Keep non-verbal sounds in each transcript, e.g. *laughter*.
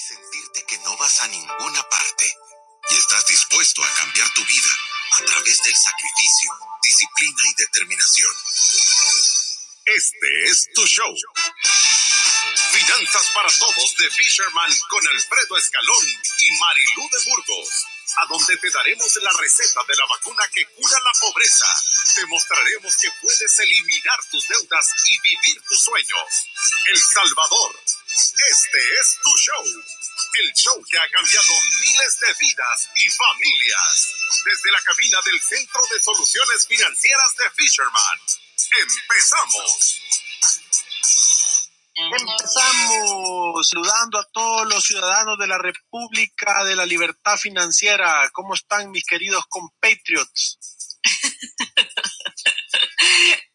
sentirte que no vas a ninguna parte. Y estás dispuesto a cambiar tu vida a través del sacrificio, disciplina y determinación. Este es tu show. Finanzas para Todos de Fisherman con Alfredo Escalón y Marilú de Burgos a donde te daremos la receta de la vacuna que cura la pobreza. Te mostraremos que puedes eliminar tus deudas y vivir tus sueños. El Salvador. Este es tu show. El show que ha cambiado miles de vidas y familias. Desde la cabina del Centro de Soluciones Financieras de Fisherman. Empezamos. Empezamos saludando a todos los ciudadanos de la República de la Libertad Financiera. ¿Cómo están mis queridos compatriots? *laughs*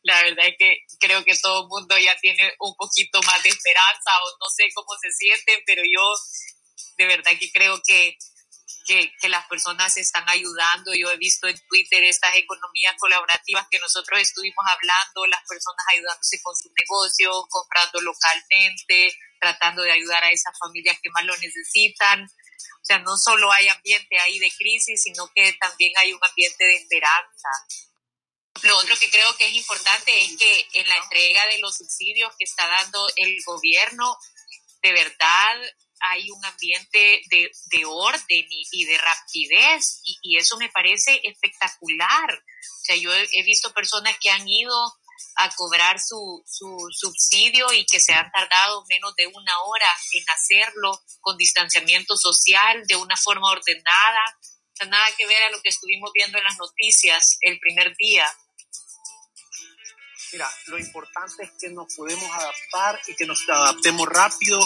La verdad es que creo que todo el mundo ya tiene un poquito más de esperanza o no sé cómo se sienten, pero yo de verdad que creo que que, las personas están ayudando. Yo he visto en Twitter estas economías colaborativas que nosotros estuvimos hablando, las personas ayudándose con su negocio, comprando localmente, tratando de ayudar a esas familias que más lo necesitan. O sea, no solo hay ambiente ahí de crisis, sino que también hay un ambiente de esperanza. Lo otro que creo que es importante es que en la entrega de los subsidios que está dando el gobierno, de verdad hay un ambiente de, de orden y, de rapidez y, eso me parece espectacular. O sea, yo he, visto personas que han ido a cobrar su, su, subsidio y que se han tardado menos de una hora en hacerlo con distanciamiento social, de una forma ordenada. O sea, nada que ver a lo que estuvimos viendo en las noticias el primer día. Mira, lo importante es que nos podemos adaptar y que nos adaptemos rápido,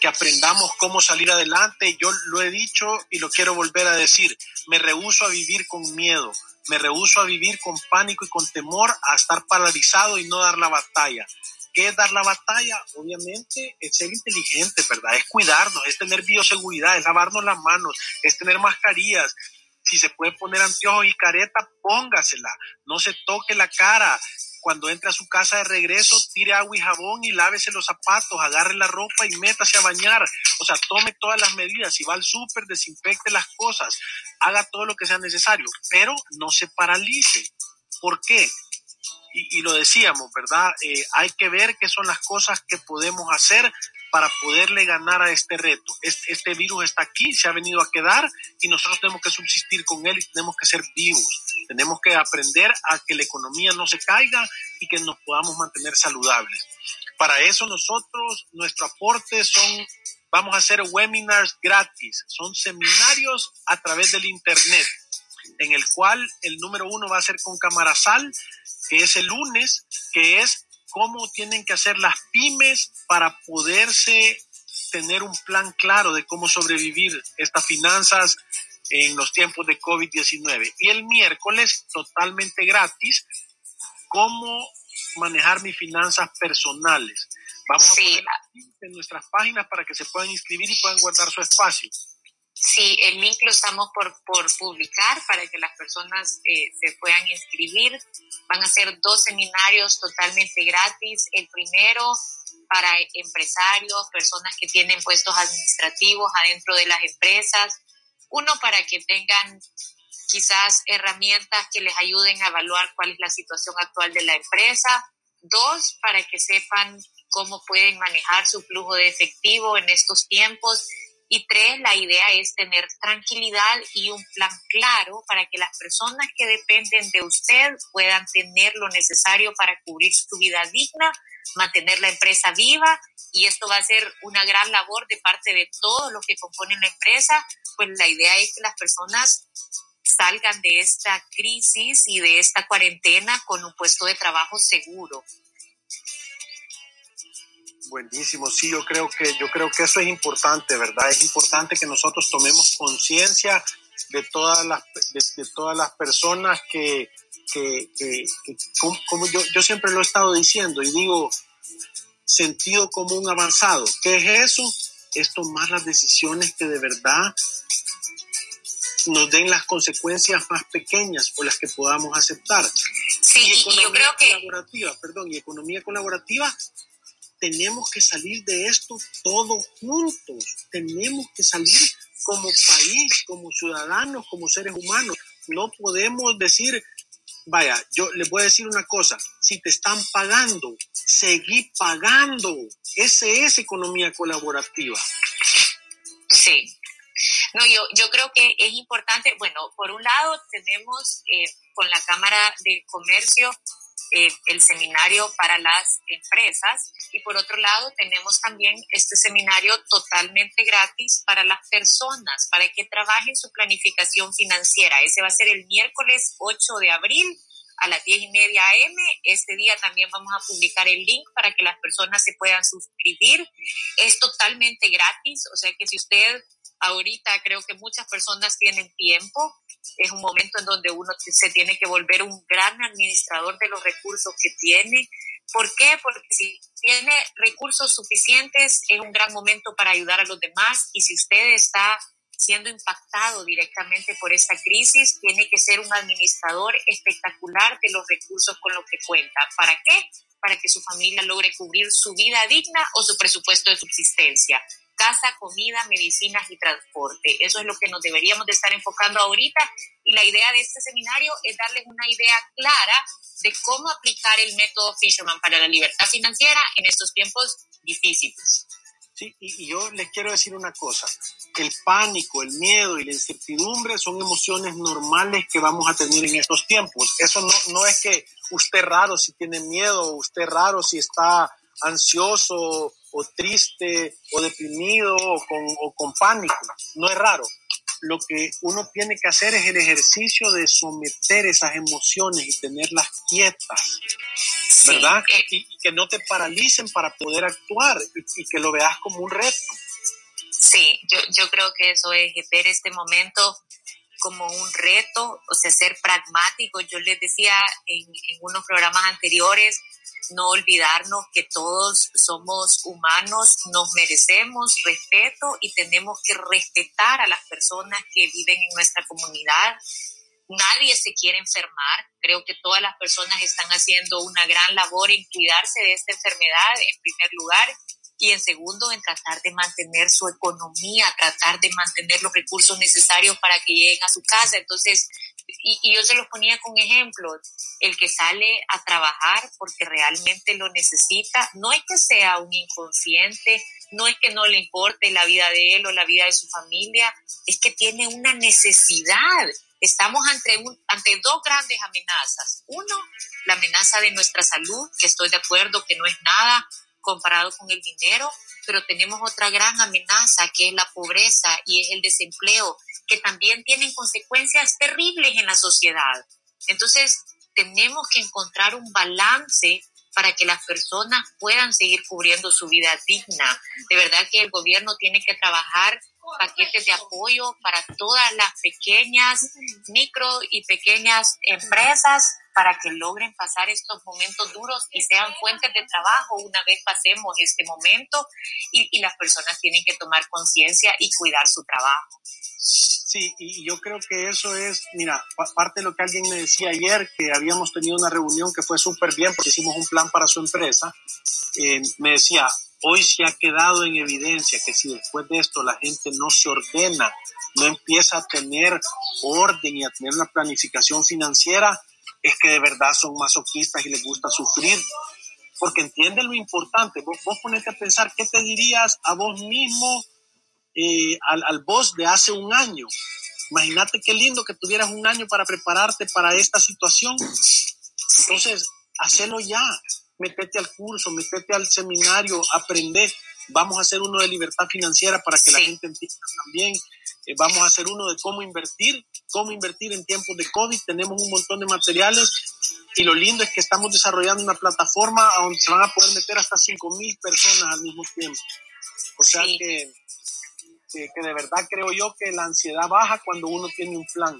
que aprendamos cómo salir adelante. Yo lo he dicho y lo quiero volver a decir. Me rehuso a vivir con miedo, me rehuso a vivir con pánico y con temor, a estar paralizado y no dar la batalla. ¿Qué es dar la batalla? Obviamente es ser inteligente, ¿verdad? Es cuidarnos, es tener bioseguridad, es lavarnos las manos, es tener mascarillas, si se puede poner anteojos y careta, póngasela. No se toque la cara cuando entre a su casa de regreso, tire agua y jabón y lávese los zapatos, agarre la ropa y métase a bañar. O sea, tome todas las medidas. Si va al súper, desinfecte las cosas, haga todo lo que sea necesario, pero no se paralice. ¿Por qué? Y, lo decíamos, ¿verdad? Eh, hay que ver qué son las cosas que podemos hacer para poderle ganar a este reto. Este, virus está aquí, se ha venido a quedar y nosotros tenemos que subsistir con él y tenemos que ser vivos. Tenemos que aprender a que la economía no se caiga y que nos podamos mantener saludables. Para eso nosotros, nuestro aporte son, vamos a hacer webinars gratis, son seminarios a través del Internet, en el cual el número uno va a ser con Camarasal, que es el lunes, que es cómo tienen que hacer las pymes para poderse tener un plan claro de cómo sobrevivir estas finanzas en los tiempos de COVID-19. Y el miércoles, totalmente gratis, cómo manejar mis finanzas personales. Vamos a poner en nuestras páginas para que se puedan inscribir y puedan guardar su espacio. Sí, el link lo estamos por, por publicar para que las personas eh, se puedan inscribir. Van a ser dos seminarios totalmente gratis. El primero para empresarios, personas que tienen puestos administrativos adentro de las empresas. Uno para que tengan quizás herramientas que les ayuden a evaluar cuál es la situación actual de la empresa. Dos, para que sepan cómo pueden manejar su flujo de efectivo en estos tiempos y tres, la idea es tener tranquilidad y un plan claro para que las personas que dependen de usted puedan tener lo necesario para cubrir su vida digna, mantener la empresa viva y esto va a ser una gran labor de parte de todos los que componen la empresa, pues la idea es que las personas salgan de esta crisis y de esta cuarentena con un puesto de trabajo seguro. Buenísimo, sí, yo creo que yo creo que eso es importante, ¿verdad? Es importante que nosotros tomemos conciencia de todas las de, todas las personas que, que, como, yo, yo siempre lo he estado diciendo y digo sentido común avanzado. ¿Qué es eso? Es tomar las decisiones que de verdad nos den las consecuencias más pequeñas o las que podamos aceptar. Sí, y, yo creo que colaborativa, perdón, y economía colaborativa tenemos que salir de esto todos juntos. Tenemos que salir como país, como ciudadanos, como seres humanos. No podemos decir, vaya, yo les voy a decir una cosa, si te están pagando, seguí pagando. Esa es economía colaborativa. Sí. No, yo, yo creo que es importante, bueno, por un lado tenemos eh, con la Cámara de Comercio eh, el seminario para las empresas y por otro lado tenemos también este seminario totalmente gratis para las personas, para que trabajen su planificación financiera. Ese va a ser el miércoles 8 de abril a las 10 y media AM. Este día también vamos a publicar el link para que las personas se puedan suscribir. Es totalmente gratis, o sea que si usted ahorita creo que muchas personas tienen tiempo, es un momento en donde uno se tiene que volver un gran administrador de los recursos que tiene. ¿Por qué? Porque si tiene recursos suficientes es un gran momento para ayudar a los demás y si usted está siendo impactado directamente por esta crisis, tiene que ser un administrador espectacular de los recursos con los que cuenta. ¿Para qué? Para que su familia logre cubrir su vida digna o su presupuesto de subsistencia casa, comida, medicinas y transporte. Eso es lo que nos deberíamos de estar enfocando ahorita y la idea de este seminario es darles una idea clara de cómo aplicar el método Fisherman para la libertad financiera en estos tiempos difíciles. Sí, y, yo les quiero decir una cosa, el pánico, el miedo y la incertidumbre son emociones normales que vamos a tener en estos tiempos. Eso no, no es que usted raro si tiene miedo, usted raro si está ansioso o triste o deprimido o con, o con pánico. No es raro. Lo que uno tiene que hacer es el ejercicio de someter esas emociones y tenerlas quietas, ¿verdad? Eh, y, que no te paralicen para poder actuar y, que lo veas como un reto. Sí, yo, yo creo que eso es ver este momento como un reto, o sea, ser pragmático. Yo les decía en, en unos programas anteriores, no olvidarnos que todos somos humanos, nos merecemos respeto y tenemos que respetar a las personas que viven en nuestra comunidad. Nadie se quiere enfermar. Creo que todas las personas están haciendo una gran labor en cuidarse de esta enfermedad, en primer lugar, y en segundo, en tratar de mantener su economía, tratar de mantener los recursos necesarios para que lleguen a su casa. Entonces, y, yo se los ponía con ejemplos, el que sale a trabajar porque realmente lo necesita, no es que sea un inconsciente, no es que no le importe la vida de él o la vida de su familia, es que tiene una necesidad. Estamos ante, ante dos grandes amenazas. Uno, la amenaza de nuestra salud, que estoy de acuerdo que no es nada comparado con el dinero, pero tenemos otra gran amenaza que es la pobreza y es el desempleo que también tienen consecuencias terribles en la sociedad. Entonces, tenemos que encontrar un balance para que las personas puedan seguir cubriendo su vida digna. De verdad que el gobierno tiene que trabajar paquetes de apoyo para todas las pequeñas, micro y pequeñas empresas para que logren pasar estos momentos duros y sean fuentes de trabajo una vez pasemos este momento y, y las personas tienen que tomar conciencia y cuidar su trabajo. Sí, y yo creo que eso es, mira, parte de lo que alguien me decía ayer, que habíamos tenido una reunión que fue súper bien porque hicimos un plan para su empresa, eh, me decía, hoy se ha quedado en evidencia que si después de esto la gente no se ordena, no empieza a tener orden y a tener una planificación financiera, es que de verdad son masoquistas y les gusta sufrir. Porque entienden lo importante. Vos, vos ponete a pensar, ¿qué te dirías a vos mismo eh, al, al boss de hace un año. Imagínate qué lindo que tuvieras un año para prepararte para esta situación. Entonces, hacelo ya. Métete al curso, métete al seminario, aprende. Vamos a hacer uno de libertad financiera para que la gente entienda también. Eh, vamos a hacer uno de cómo invertir, cómo invertir en tiempos de COVID. Tenemos un montón de materiales y lo lindo es que estamos desarrollando una plataforma donde se van a poder meter hasta 5.000 personas al mismo tiempo. O sea que que, de verdad creo yo que la ansiedad baja cuando uno tiene un plan.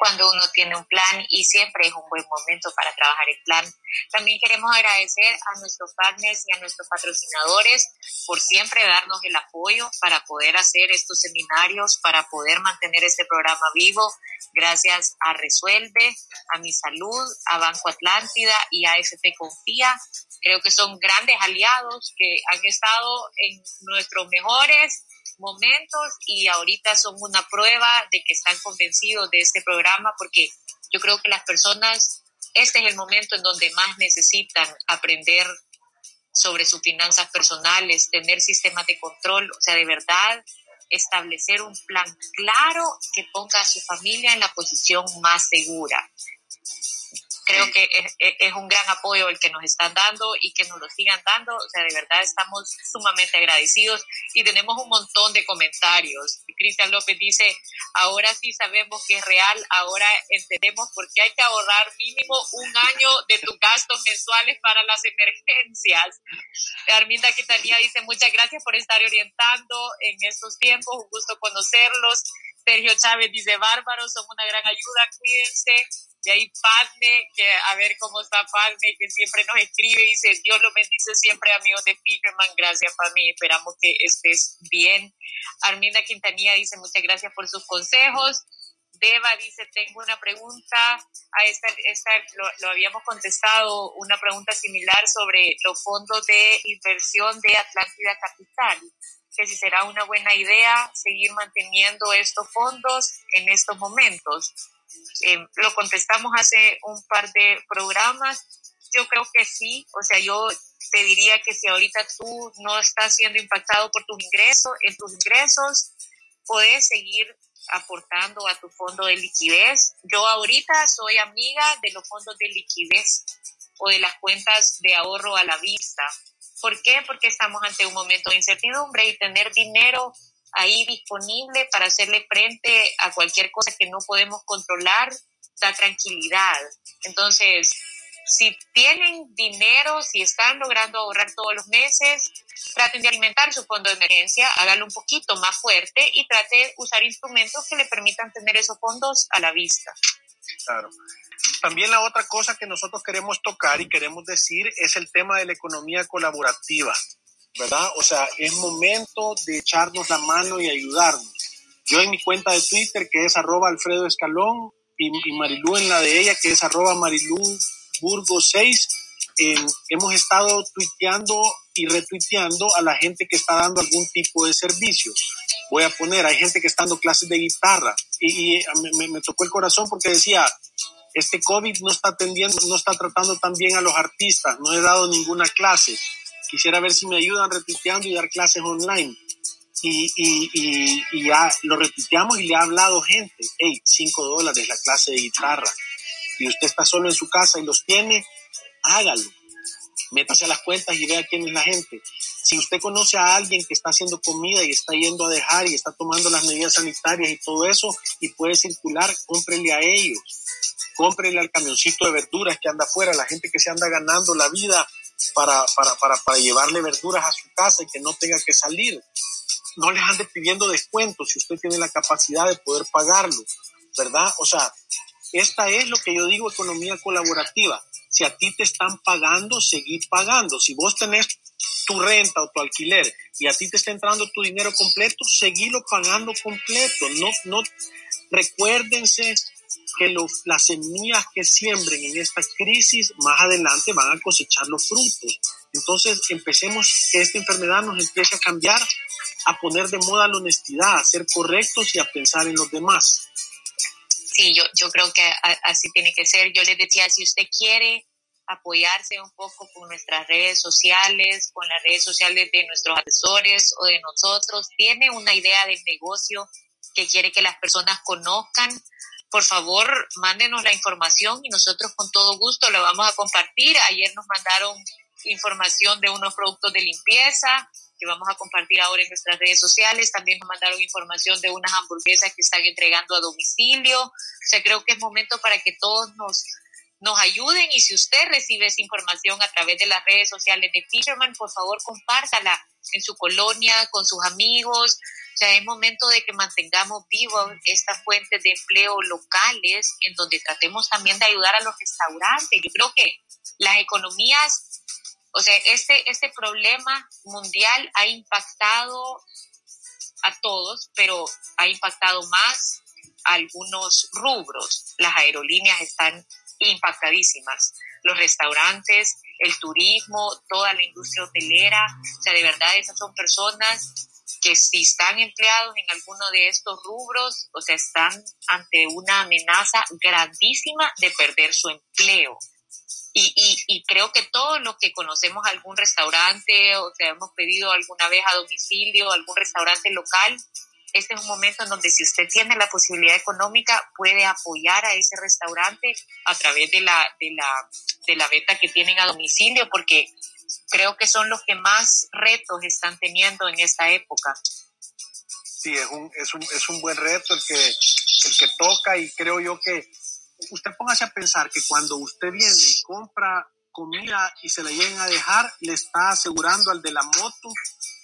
Cuando uno tiene un plan y siempre es un buen momento para trabajar el plan. También queremos agradecer a nuestros partners y a nuestros patrocinadores por siempre darnos el apoyo para poder hacer estos seminarios, para poder mantener este programa vivo. Gracias a Resuelve, a Mi Salud, a Banco Atlántida y a FP Confía. Creo que son grandes aliados que han estado en nuestros mejores momentos y ahorita son una prueba de que están convencidos de este programa porque yo creo que las personas, este es el momento en donde más necesitan aprender sobre sus finanzas personales, tener sistemas de control, o sea, de verdad establecer un plan claro que ponga a su familia en la posición más segura creo que es, un gran apoyo el que nos están dando y que nos lo sigan dando. O sea, de verdad estamos sumamente agradecidos y tenemos un montón de comentarios. Cristian López dice, ahora sí sabemos que es real, ahora entendemos por qué hay que ahorrar mínimo un año de tus gastos mensuales para las emergencias. Arminda Quitanía dice, muchas gracias por estar orientando en estos tiempos, un gusto conocerlos. Sergio Chávez dice, bárbaros, son una gran ayuda, cuídense y ahí Padme, que a ver cómo está Padme, que siempre nos escribe y dice, Dios lo bendice siempre, amigos de Fisherman. Gracias, Padme, esperamos que estés bien. Arminda Quintanilla dice, muchas gracias por sus consejos. Deva dice, tengo una pregunta, a esta, esta lo, lo, habíamos contestado, una pregunta similar sobre los fondos de inversión de Atlántida Capital, que si será una buena idea seguir manteniendo estos fondos en estos momentos. Eh, lo contestamos hace un par de programas. Yo creo que sí, o sea, yo te diría que si ahorita tú no estás siendo impactado por tus ingresos, en tus ingresos, puedes seguir aportando a tu fondo de liquidez. Yo ahorita soy amiga de los fondos de liquidez o de las cuentas de ahorro a la vista. ¿Por qué? Porque estamos ante un momento de incertidumbre y tener dinero ahí disponible para hacerle frente a cualquier cosa que no podemos controlar, da tranquilidad. Entonces, si tienen dinero, si están logrando ahorrar todos los meses, traten de alimentar su fondo de emergencia, háganlo un poquito más fuerte y traten de usar instrumentos que le permitan tener esos fondos a la vista. Claro. También la otra cosa que nosotros queremos tocar y queremos decir es el tema de la economía colaborativa. ¿Verdad? O sea, es momento de echarnos la mano y ayudarnos. Yo en mi cuenta de Twitter, que es arroba Alfredo Escalón, y, Marilú en la de ella, que es arroba Marilú Burgo 6, hemos estado tuiteando y retuiteando a la gente que está dando algún tipo de servicio. Voy a poner, hay gente que está dando clases de guitarra y, me, me, tocó el corazón porque decía, este COVID no está atendiendo, no está tratando tan bien a los artistas, no he dado ninguna clase quisiera ver si me ayudan retuiteando y dar clases online. Y, y, y, ya lo retuiteamos y le ha hablado gente, hey, 5 dólares la clase de guitarra. Y usted está solo en su casa y los tiene, hágalo. Métase a las cuentas y vea quién es la gente. Si usted conoce a alguien que está haciendo comida y está yendo a dejar y está tomando las medidas sanitarias y todo eso y puede circular, cómprele a ellos. Cómprele al camioncito de verduras que anda afuera, la gente que se anda ganando la vida para, para, para, para llevarle verduras a su casa y que no tenga que salir. No les ande pidiendo descuentos si usted tiene la capacidad de poder pagarlo, ¿verdad? O sea, esta es lo que yo digo economía colaborativa. Si a ti te están pagando, seguir pagando. Si vos tenés tu renta o tu alquiler y a ti te está entrando tu dinero completo, seguilo pagando completo. No, no, recuérdense que las semillas que siembren en esta crisis más adelante van a cosechar los frutos. Entonces empecemos que esta enfermedad nos empiece a cambiar, a poner de moda la honestidad, a ser correctos y a pensar en los demás. Sí, yo, yo creo que así tiene que ser. Yo les decía, si usted quiere apoyarse un poco con nuestras redes sociales, con las redes sociales de nuestros asesores o de nosotros, tiene una idea de negocio que quiere que las personas conozcan, por favor, mándenos la información y nosotros con todo gusto la vamos a compartir. Ayer nos mandaron información de unos productos de limpieza que vamos a compartir ahora en nuestras redes sociales. También nos mandaron información de unas hamburguesas que están entregando a domicilio. O sea, creo que es momento para que todos nos, nos ayuden y si usted recibe esa información a través de las redes sociales de Fisherman, por favor compártala en su colonia, con sus amigos, O sea, es momento de que mantengamos vivos estas fuentes de empleo locales, en donde tratemos también de ayudar a los restaurantes. Yo creo que las economías, o sea, este, este problema mundial ha impactado a todos, pero ha impactado más a algunos rubros. Las aerolíneas están impactadísimas, los restaurantes, el turismo, toda la industria hotelera, o sea, de verdad esas son personas que si están empleados en alguno de estos rubros, o sea, están ante una amenaza grandísima de perder su empleo. Y, y, y, creo que todos los que conocemos algún restaurante o sea, hemos pedido alguna vez a domicilio, algún restaurante local, este es un momento en donde si usted tiene la posibilidad económica puede apoyar a ese restaurante a través de la, de la, de la venta que tienen a domicilio, porque creo que son los que más retos están teniendo en esta época. Sí, es un, es un, es un buen reto el que, el que toca y creo yo que usted póngase a pensar que cuando usted viene y compra comida y se la lleguen a dejar, le está asegurando al de la moto,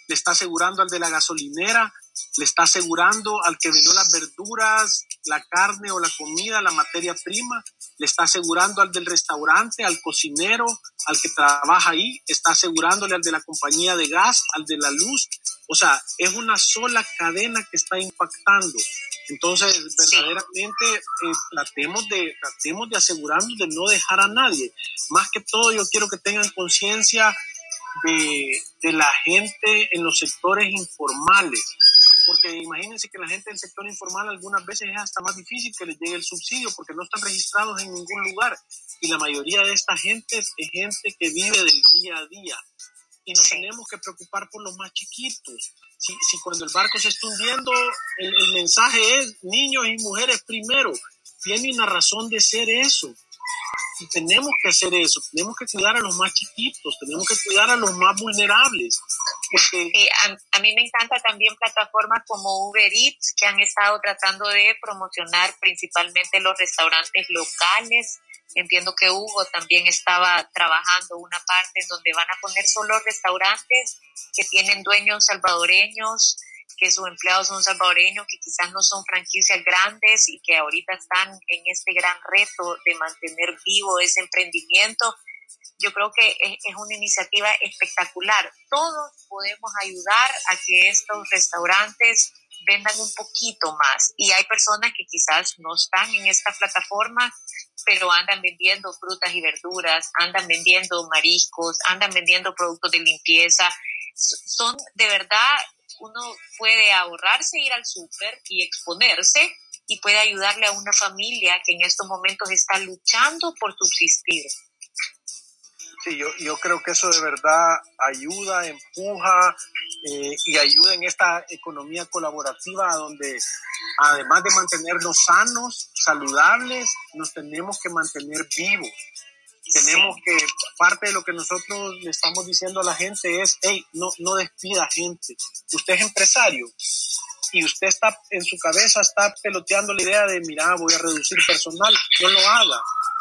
le está asegurando al de la gasolinera, le está asegurando al que vendió las verduras, la carne o la comida, la materia prima, le está asegurando al del restaurante, al cocinero, al que trabaja ahí, está asegurándole al de la compañía de gas, al de la luz. O sea, es una sola cadena que está impactando. Entonces, verdaderamente, eh, tratemos, de, tratemos de asegurarnos de no dejar a nadie. Más que todo, yo quiero que tengan conciencia de, de la gente en los sectores informales. Porque imagínense que la gente del sector informal algunas veces es hasta más difícil que les llegue el subsidio porque no están registrados en ningún lugar. Y la mayoría de esta gente es gente que vive del día a día. Y nos tenemos que preocupar por los más chiquitos. Si, si cuando el barco se está hundiendo, el, el mensaje es niños y mujeres primero, tiene una razón de ser eso y tenemos que hacer eso, tenemos que cuidar a los más chiquitos, tenemos que cuidar a los más vulnerables. a, mí me encanta también plataformas como Uber Eats que han estado tratando de promocionar principalmente los restaurantes locales. Entiendo que Hugo también estaba trabajando una parte donde van a poner solo restaurantes que tienen dueños salvadoreños que sus empleados son salvadoreños, que quizás no son franquicias grandes y que ahorita están en este gran reto de mantener vivo ese emprendimiento. Yo creo que es, una iniciativa espectacular. Todos podemos ayudar a que estos restaurantes vendan un poquito más. Y hay personas que quizás no están en esta plataforma, pero andan vendiendo frutas y verduras, andan vendiendo mariscos, andan vendiendo productos de limpieza. Son de verdad uno puede ahorrarse ir al súper y exponerse y puede ayudarle a una familia que en estos momentos está luchando por subsistir. Sí, yo, yo creo que eso de verdad ayuda, empuja eh, y ayuda en esta economía colaborativa donde además de mantenernos sanos, saludables, nos tenemos que mantener vivos tenemos que, parte de lo que nosotros le estamos diciendo a la gente es, hey, no, no despida gente. Usted es empresario y usted está en su cabeza, está peloteando la idea de, mira, voy a reducir personal, no lo haga.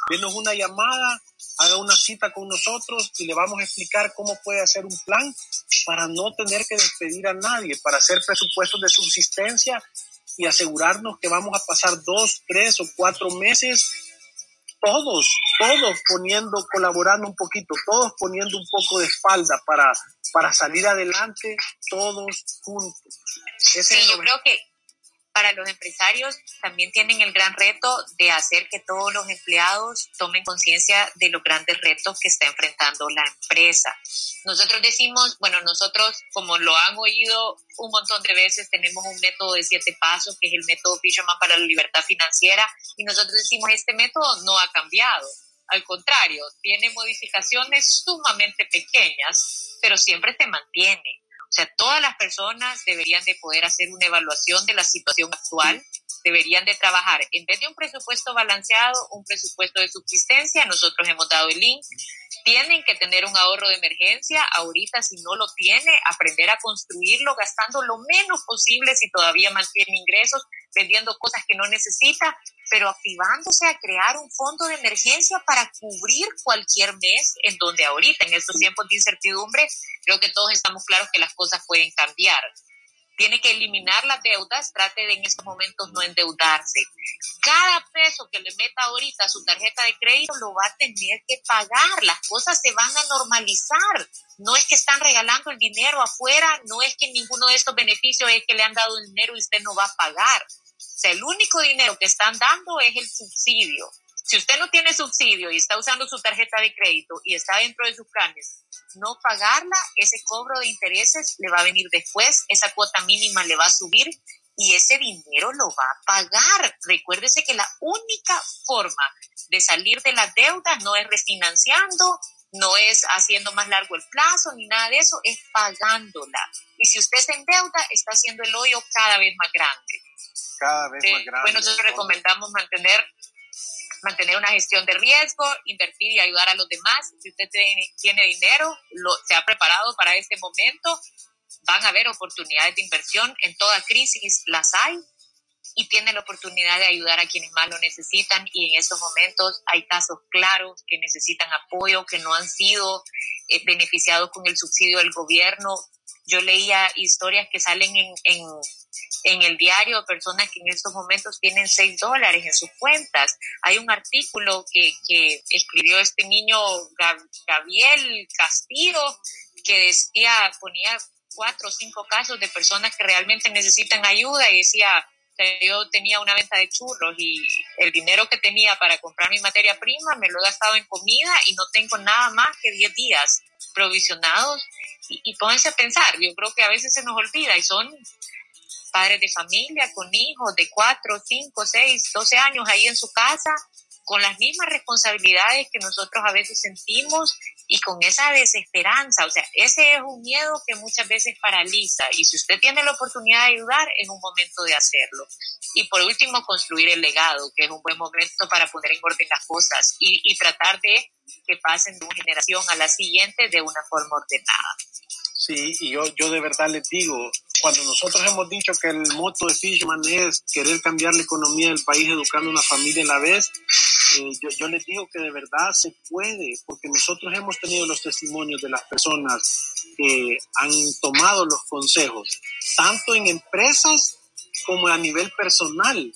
Denos una llamada, haga una cita con nosotros y le vamos a explicar cómo puede hacer un plan para no tener que despedir a nadie, para hacer presupuestos de subsistencia y asegurarnos que vamos a pasar dos, tres o cuatro meses todos, todos poniendo, colaborando un poquito, todos poniendo un poco de espalda para, para salir adelante, todos juntos. sí, yo creo que para los empresarios también tienen el gran reto de hacer que todos los empleados tomen conciencia de los grandes retos que está enfrentando la empresa. Nosotros decimos, bueno, nosotros como lo han oído un montón de veces, tenemos un método de siete pasos, que es el método Fisherman para la libertad financiera, y nosotros decimos, este método no ha cambiado. Al contrario, tiene modificaciones sumamente pequeñas, pero siempre se mantiene. O sea, todas las personas deberían de poder hacer una evaluación de la situación actual, deberían de trabajar, en vez de un presupuesto balanceado, un presupuesto de subsistencia, nosotros hemos dado el link, tienen que tener un ahorro de emergencia, ahorita si no lo tiene, aprender a construirlo gastando lo menos posible si todavía mantiene ingresos, vendiendo cosas que no necesita, pero activándose a crear un fondo de emergencia para cubrir cualquier mes en donde ahorita, en estos tiempos de incertidumbre, creo que todos estamos claros que las cosas pueden cambiar. tiene que eliminar las deudas, trate de en estos momentos no endeudarse. Cada peso que le meta ahorita a su tarjeta de crédito lo va a tener que pagar, las cosas se van a normalizar. No es que están regalando el dinero afuera, no es que ninguno de estos beneficios es que le han dado dinero y usted no va a pagar. El único dinero que están dando es el subsidio. Si usted no tiene subsidio y está usando su tarjeta de crédito y está dentro de sus planes, no pagarla, ese cobro de intereses le va a venir después, esa cuota mínima le va a subir y ese dinero lo va a pagar. Recuérdese que la única forma de salir de las deudas no es refinanciando, no es haciendo más largo el plazo ni nada de eso, es pagándola. Y si usted se endeuda, está haciendo el hoyo cada vez más grande. Cada vez más grande. Bueno, nosotros recomendamos mantener mantener una gestión de riesgo, invertir y ayudar a los demás. Si usted tiene, dinero, lo, se ha preparado para este momento, van a haber oportunidades de inversión. En toda crisis las hay y tiene la oportunidad de ayudar a quienes más lo necesitan y en estos momentos hay casos claros que necesitan apoyo, que no han sido eh, beneficiados con el subsidio del gobierno. Yo leía historias que salen en, en, en el diario de personas que en estos momentos tienen 6 dólares en sus cuentas. Hay un artículo que, que escribió este niño Gabriel Castillo que decía, ponía cuatro o cinco casos de personas que realmente necesitan ayuda y decía, yo tenía una venta de churros y el dinero que tenía para comprar mi materia prima me lo he gastado en comida y no tengo nada más que 10 días provisionados. Y, y pónganse a pensar, yo creo que a veces se nos olvida y son padres de familia con hijos de 4, 5, 6, 12 años ahí en su casa con las mismas responsabilidades que nosotros a veces sentimos y con esa desesperanza. O sea, ese es un miedo que muchas veces paraliza y si usted tiene la oportunidad de ayudar, es un momento de hacerlo. Y por último, construir el legado, que es un buen momento para poner en orden las cosas y, y tratar de que pasen de una generación a la siguiente de una forma ordenada. Sí, y yo, yo de verdad les digo, cuando nosotros hemos dicho que el moto de Fishman es querer cambiar la economía del país educando a una familia a la vez, eh, yo, yo, les digo que de verdad se puede, porque nosotros hemos tenido los testimonios de las personas que han tomado los consejos, tanto en empresas como a nivel personal.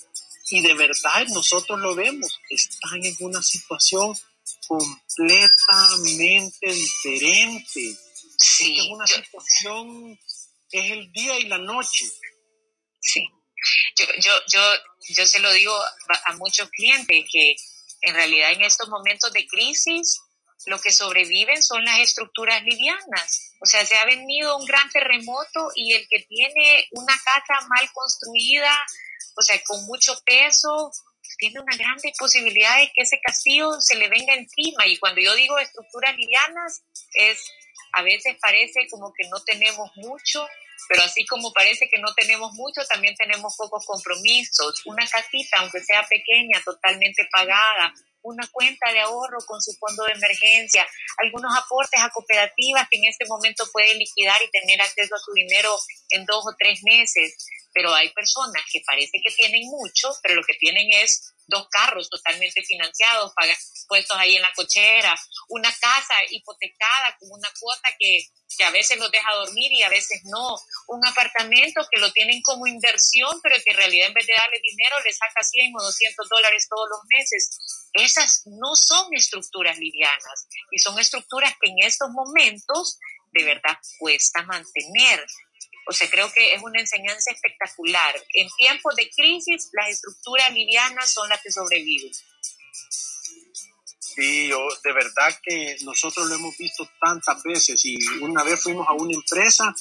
Y de verdad nosotros lo vemos, están en una situación completamente diferente Sí. Es una situación, es el día y la noche. Sí. Yo, yo, yo, yo se lo digo a muchos clientes que en realidad en estos momentos de crisis lo que sobreviven son las estructuras livianas. O sea, se ha venido un gran terremoto y el que tiene una casa mal construida, o sea, con mucho peso, tiene una gran posibilidad de que ese castillo se le venga encima. Y cuando yo digo estructuras livianas, es a veces parece como que no tenemos mucho, pero así como parece que no tenemos mucho, también tenemos pocos compromisos. Una casita, aunque sea pequeña, totalmente pagada, una cuenta de ahorro con su fondo de emergencia, algunos aportes a cooperativas que en este momento puede liquidar y tener acceso a su dinero en dos o tres meses. Pero hay personas que parece que tienen mucho, pero lo que tienen es dos carros totalmente financiados, puestos ahí en la cochera, una casa hipotecada con una cuota que, que a veces los deja dormir y a veces no, un apartamento que lo tienen como inversión, pero que en realidad en vez de darle dinero le saca 100 o 200 dólares todos los meses. Esas no son estructuras livianas y son estructuras que en estos momentos de verdad cuesta mantener. O sea, creo que es una enseñanza espectacular. En tiempos de crisis, las estructuras livianas son las que sobreviven. Sí, yo, de verdad que nosotros lo hemos visto tantas veces y una vez fuimos a una empresa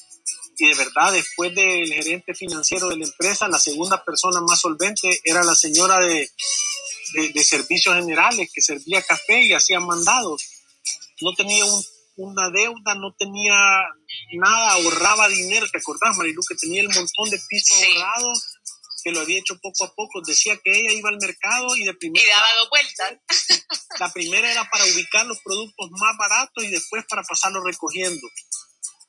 y de verdad después del gerente financiero de la empresa, la segunda persona más solvente era la señora de, de, de servicios generales que servía café y hacía mandados. No tenía un una deuda, no tenía nada, ahorraba dinero, ¿te acordás, Marilu? Que tenía el montón de piso ahorrado, que lo había hecho poco a poco. Decía que ella iba al mercado y de primera... Y daba dos vueltas. La primera era para ubicar los productos más baratos y después para pasarlos recogiendo.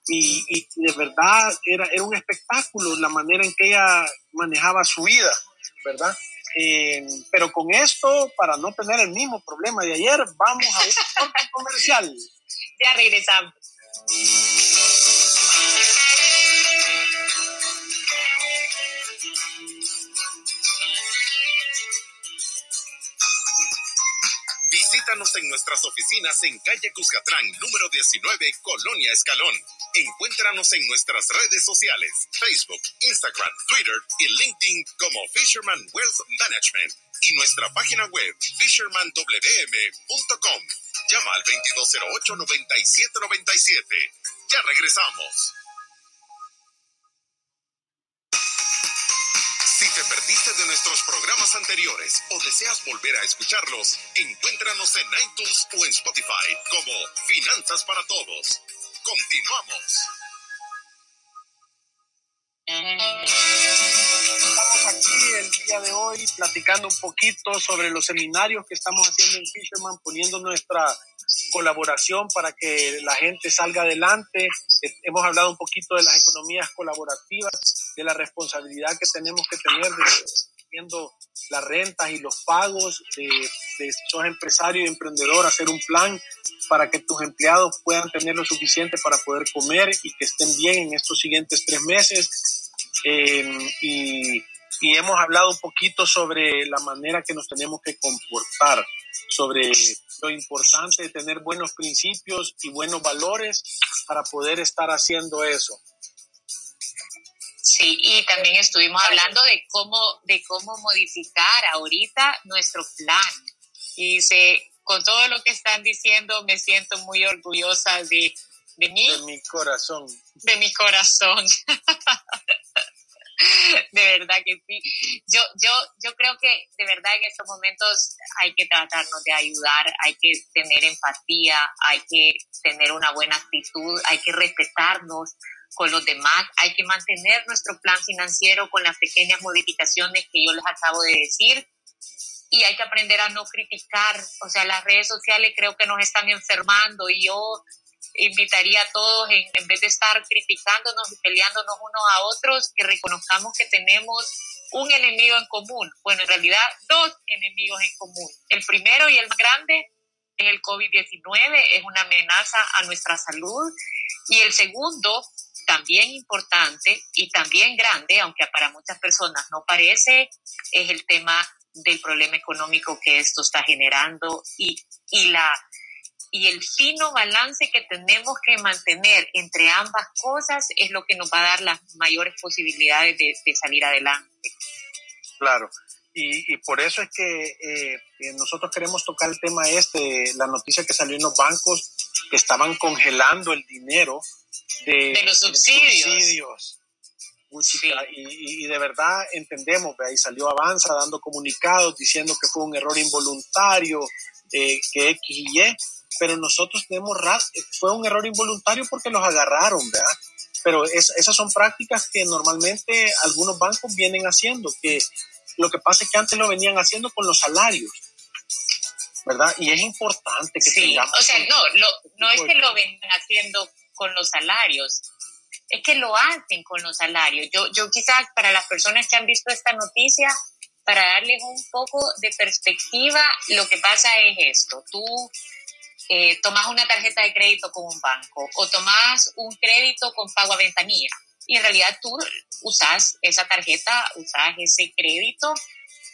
Y, y, de verdad era, era un espectáculo la manera en que ella manejaba su vida, ¿verdad? Eh, pero con esto, para no tener el mismo problema de ayer, vamos a un corte *laughs* comercial. Ya regresamos. Visítanos en nuestras oficinas en calle Cuscatlán, número 19, Colonia Escalón Encuéntranos en nuestras redes sociales, Facebook, Instagram, Twitter y LinkedIn como Fisherman Wealth Management y nuestra página web fishermanwm.com. Llama al 2208-9797. Ya regresamos. Si te perdiste de nuestros programas anteriores o deseas volver a escucharlos, encuéntranos en iTunes o en Spotify como Finanzas para Todos. Continuamos. Estamos aquí el día de hoy platicando un poquito sobre los seminarios que estamos haciendo en Fisherman, poniendo nuestra colaboración para que la gente salga adelante. Eh, hemos hablado un poquito de las economías colaborativas, de la responsabilidad que tenemos que tener de viendo las rentas y los pagos de, de si sos empresario y emprendedor, hacer un plan para que tus empleados puedan tener lo suficiente para poder comer y que estén bien en estos siguientes tres meses. Eh, y hemos hablado un poquito sobre la manera que nos tenemos que comportar, sobre lo importante de tener buenos principios y buenos valores para poder estar haciendo eso. Sí, y también estuvimos hablando de cómo, de cómo modificar ahorita nuestro plan. Y se, con todo lo que están diciendo, me siento muy orgullosa de, de mí. De mi corazón. De mi corazón. *laughs* de verdad que sí. Yo, yo, yo creo que de verdad en estos momentos hay que tratarnos de ayudar, hay que tener empatía, hay que tener una buena actitud, hay que respetarnos con los demás, hay que mantener nuestro plan financiero con las pequeñas modificaciones que yo les acabo de decir y hay que aprender a no criticar, o sea, las redes sociales creo que nos están enfermando y yo invitaría a todos, en, en, vez de estar criticándonos y peleándonos unos a otros, que reconozcamos que tenemos un enemigo en común. Bueno, en realidad dos enemigos en común. El primero y el más grande el COVID-19, es una amenaza a nuestra salud. Y el segundo, también importante y también grande, aunque para muchas personas no parece, es el tema del problema económico que esto está generando y, y la y el fino balance que tenemos que mantener entre ambas cosas es lo que nos va a dar las mayores posibilidades de, de salir adelante. Claro, y, y por eso es que eh, nosotros queremos tocar el tema este, la noticia que salió en los bancos que estaban congelando el dinero de, de los subsidios. De subsidios. Sí. Y, y, de verdad entendemos, ahí salió Avanza dando comunicados diciendo que fue un error involuntario, eh, que X y Y, pero nosotros tenemos, fue un error involuntario porque los agarraron, ¿verdad? Pero es, esas son prácticas que normalmente algunos bancos vienen haciendo, que lo que pasa es que antes lo venían haciendo con los salarios, ¿verdad? Y es importante que sí. O sea, no, lo, no es que lo vengan haciendo con los salarios, es que lo hacen con los salarios. Yo, yo quizás para las personas que han visto esta noticia, para darles un poco de perspectiva, lo que pasa es esto, tú eh, tomas una tarjeta de crédito con un banco o tomas un crédito con pago a ventanilla y en realidad tú usas esa tarjeta, usas ese crédito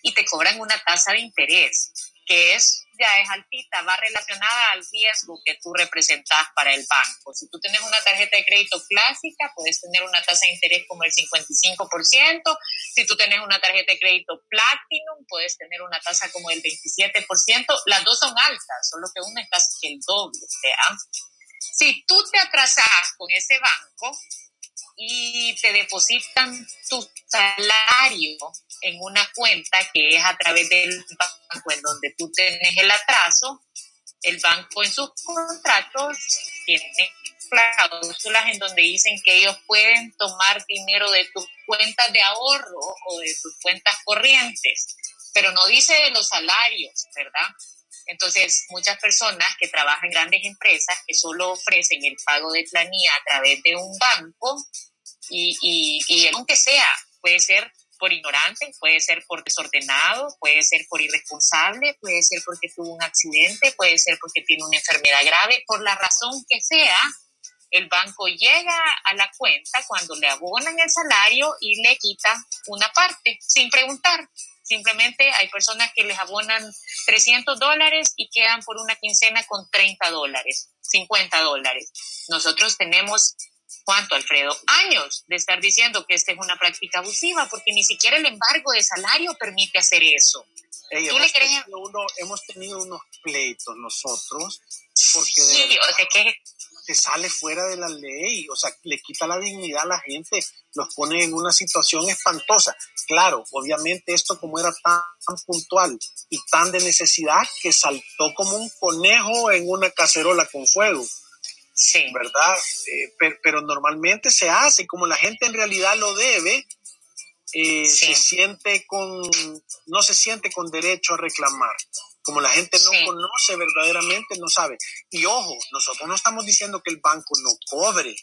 y te cobran una tasa de interés que es ya es altita, va relacionada al riesgo que tú representas para el banco. Si tú tienes una tarjeta de crédito clásica, puedes tener una tasa de interés como el 55%. Si tú tienes una tarjeta de crédito Platinum, puedes tener una tasa como el 27%. Las dos son altas, solo que una es casi el doble. ¿verdad? Si tú te atrasas con ese banco, y te depositan tu salario en una cuenta que es a través del banco en donde tú tienes el atraso, el banco en sus contratos tiene cláusulas en donde dicen que ellos pueden tomar dinero de tus cuentas de ahorro o de tus cuentas corrientes, pero no dice de los salarios, ¿verdad? Entonces, muchas personas que trabajan en grandes empresas que solo ofrecen el pago de planilla a través de un banco y, y, y aunque sea, puede ser por ignorante, puede ser por desordenado, puede ser por irresponsable, puede ser porque tuvo un accidente, puede ser porque tiene una enfermedad grave, por la razón que sea, el banco llega a la cuenta cuando le abonan el salario y le quita una parte sin preguntar. Simplemente hay personas que les abonan 300 dólares y quedan por una quincena con 30 dólares, 50 dólares. Nosotros tenemos ¿Cuánto, Alfredo? Años de estar diciendo que esta es una práctica abusiva, porque ni siquiera el embargo de salario permite hacer eso. hemos, tenido hemos, tenido unos pleitos nosotros, porque sí, o sea, que se sale fuera de la ley, o sea, le quita la dignidad a la gente, los pone en una situación espantosa. Claro, obviamente esto como era tan, puntual y tan de necesidad que saltó como un conejo en una cacerola con fuego. Sí. ¿Verdad? Eh, pero, normalmente se hace, como la gente en realidad lo debe, eh, se siente con, no se siente con derecho a reclamar como la gente no conoce verdaderamente, no sabe. Y ojo, nosotros no estamos diciendo que el banco no cobre.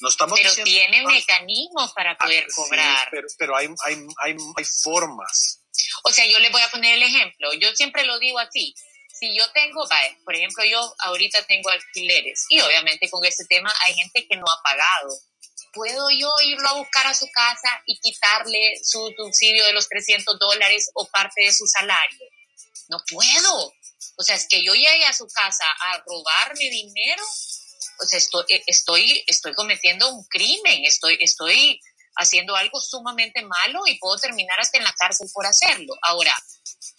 No estamos pero tiene mecanismos para ah, poder cobrar. pero, pero hay, hay, hay, hay, formas. O sea, yo les voy a poner el ejemplo. Yo siempre lo digo así. Si yo tengo, por ejemplo, yo ahorita tengo alquileres y obviamente con este tema hay gente que no ha pagado. ¿Puedo yo irlo a buscar a su casa y quitarle su subsidio de los 300 dólares o parte de su salario? No puedo. O sea, es que yo llegue a su casa a robarme dinero, sea, estoy, eh, estoy, estoy cometiendo un crimen, estoy, estoy haciendo algo sumamente malo y puedo terminar hasta en la cárcel por hacerlo. Ahora,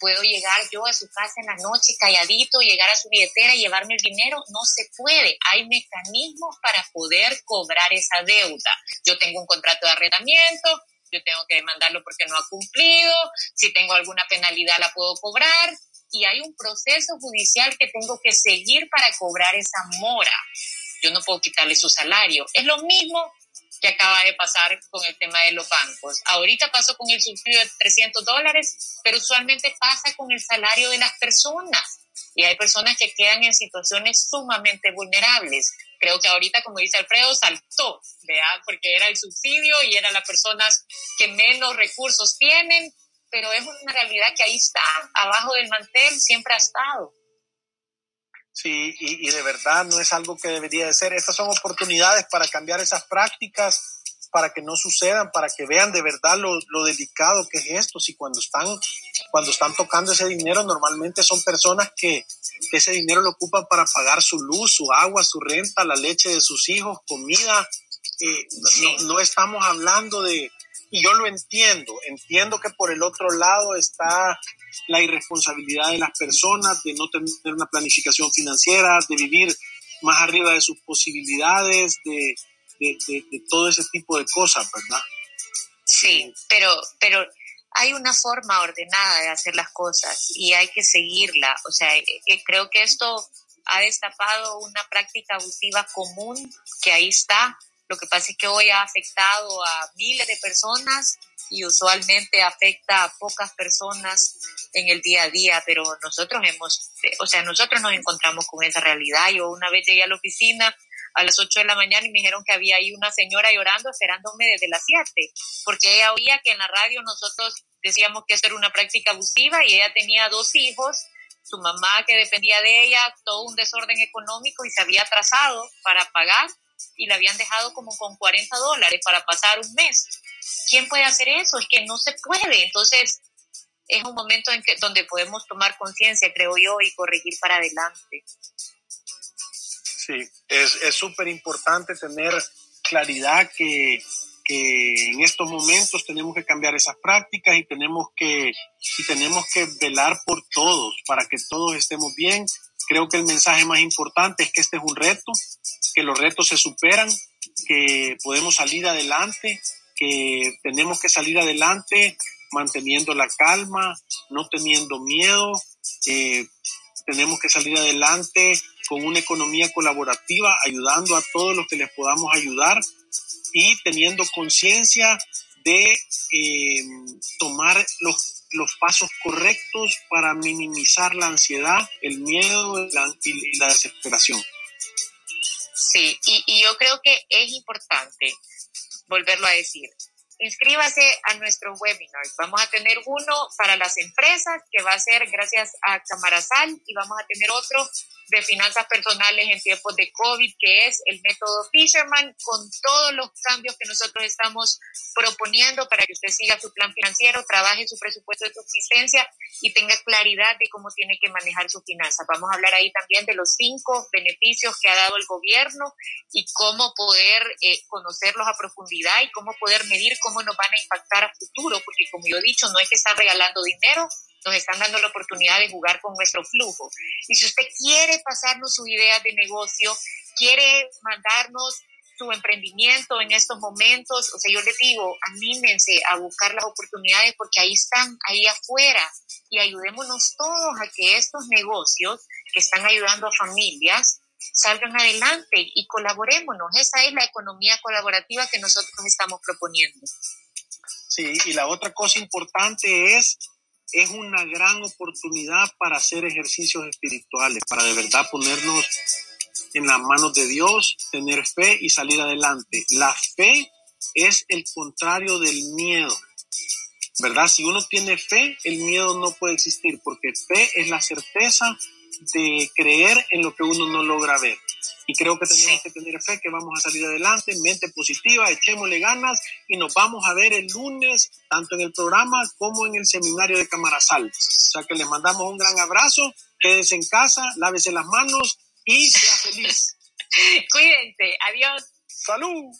¿puedo llegar yo a su casa en la noche calladito, llegar a su billetera y llevarme el dinero? No se puede. Hay mecanismos para poder cobrar esa deuda. Yo tengo un contrato de arrendamiento, yo tengo que demandarlo porque no ha cumplido, si tengo alguna penalidad la puedo cobrar y hay un proceso judicial que tengo que seguir para cobrar esa mora. Yo no puedo quitarle su salario. Es lo mismo que acaba de pasar con el tema de los bancos. Ahorita pasó con el subsidio de 300 dólares, pero usualmente pasa con el salario de las personas. Y hay personas que quedan en situaciones sumamente vulnerables creo que ahorita, como dice Alfredo, saltó, ¿vea? Porque era el subsidio y eran las personas que menos recursos tienen, pero es una realidad que ahí está, abajo del mantel, siempre ha estado. Sí, y, y de verdad no es algo que debería de ser. Estas son oportunidades para cambiar esas prácticas para que no sucedan, para que vean de verdad lo, delicado que es esto. Si cuando están, cuando están tocando ese dinero, normalmente son personas que, ese dinero lo ocupan para pagar su luz, su agua, su renta, la leche de sus hijos, comida. Eh, no, no estamos hablando de, y yo lo entiendo, entiendo que por el otro lado está la irresponsabilidad de las personas, de no tener una planificación financiera, de vivir más arriba de sus posibilidades, de, de, todo ese tipo de cosas, ¿verdad? Sí, pero, pero hay una forma ordenada de hacer las cosas y hay que seguirla. O sea, eh, eh, creo que esto ha destapado una práctica abusiva común que ahí está. Lo que pasa es que hoy ha afectado a miles de personas y usualmente afecta a pocas personas en el día a día, pero nosotros hemos, o sea, nosotros nos encontramos con esa realidad. Yo una vez llegué a la oficina a las 8 de la mañana y me dijeron que había ahí una señora llorando esperándome desde las 7, porque ella oía que en la radio nosotros decíamos que esto era una práctica abusiva y ella tenía dos hijos, su mamá que dependía de ella, todo un desorden económico y se había atrasado para pagar y le habían dejado como con 40 dólares para pasar un mes. ¿Quién puede hacer eso? Es que no se puede. Entonces, es un momento en que donde podemos tomar conciencia, creo yo, y corregir para adelante. Sí, es súper importante tener claridad que, que, en estos momentos tenemos que cambiar esas prácticas y tenemos que, y tenemos que velar por todos, para que todos estemos bien. Creo que el mensaje más importante es que este es un reto, que los retos se superan, que podemos salir adelante, que tenemos que salir adelante manteniendo la calma, no teniendo miedo, eh, tenemos que salir adelante con una economía colaborativa, ayudando a todos los que les podamos ayudar y teniendo conciencia de eh, tomar los, los pasos correctos para minimizar la ansiedad, el miedo y la, desesperación. Sí, y, yo creo que es importante volverlo a decir, inscríbase a nuestro webinar. Vamos a tener uno para las empresas que va a ser gracias a Camarazal y vamos a tener otro de finanzas personales en tiempos de COVID, que es el método Fisherman, con todos los cambios que nosotros estamos proponiendo para que usted siga su plan financiero, trabaje su presupuesto de subsistencia y tenga claridad de cómo tiene que manejar su finanzas. Vamos a hablar ahí también de los cinco beneficios que ha dado el gobierno y cómo poder eh, conocerlos a profundidad y cómo poder medir cómo nos van a impactar a futuro, porque como yo he dicho, no es que están regalando dinero, nos están dando la oportunidad de jugar con nuestro flujo. Y si usted quiere pasarnos su idea de negocio, quiere mandarnos su emprendimiento en estos momentos, o sea, yo les digo, anímense a buscar las oportunidades porque ahí están, ahí afuera, y ayudémonos todos a que estos negocios que están ayudando a familias salgan adelante y colaborémonos. Esa es la economía colaborativa que nosotros estamos proponiendo. Sí, y la otra cosa importante es es una gran oportunidad para hacer ejercicios espirituales, para de verdad ponernos en las manos de Dios, tener fe y salir adelante. La fe es el contrario del miedo, ¿verdad? Si uno tiene fe, el miedo no puede existir, porque fe es la certeza de creer en lo que uno no logra ver. Y creo que tenemos que tener fe que vamos a salir adelante, mente positiva, echémosle ganas y nos vamos a ver el lunes, tanto en el programa como en el seminario de Camarasal. O sea que les mandamos un gran abrazo, quédense en casa, lávese las manos y sea feliz. *laughs* Cuídense, adiós. Salud.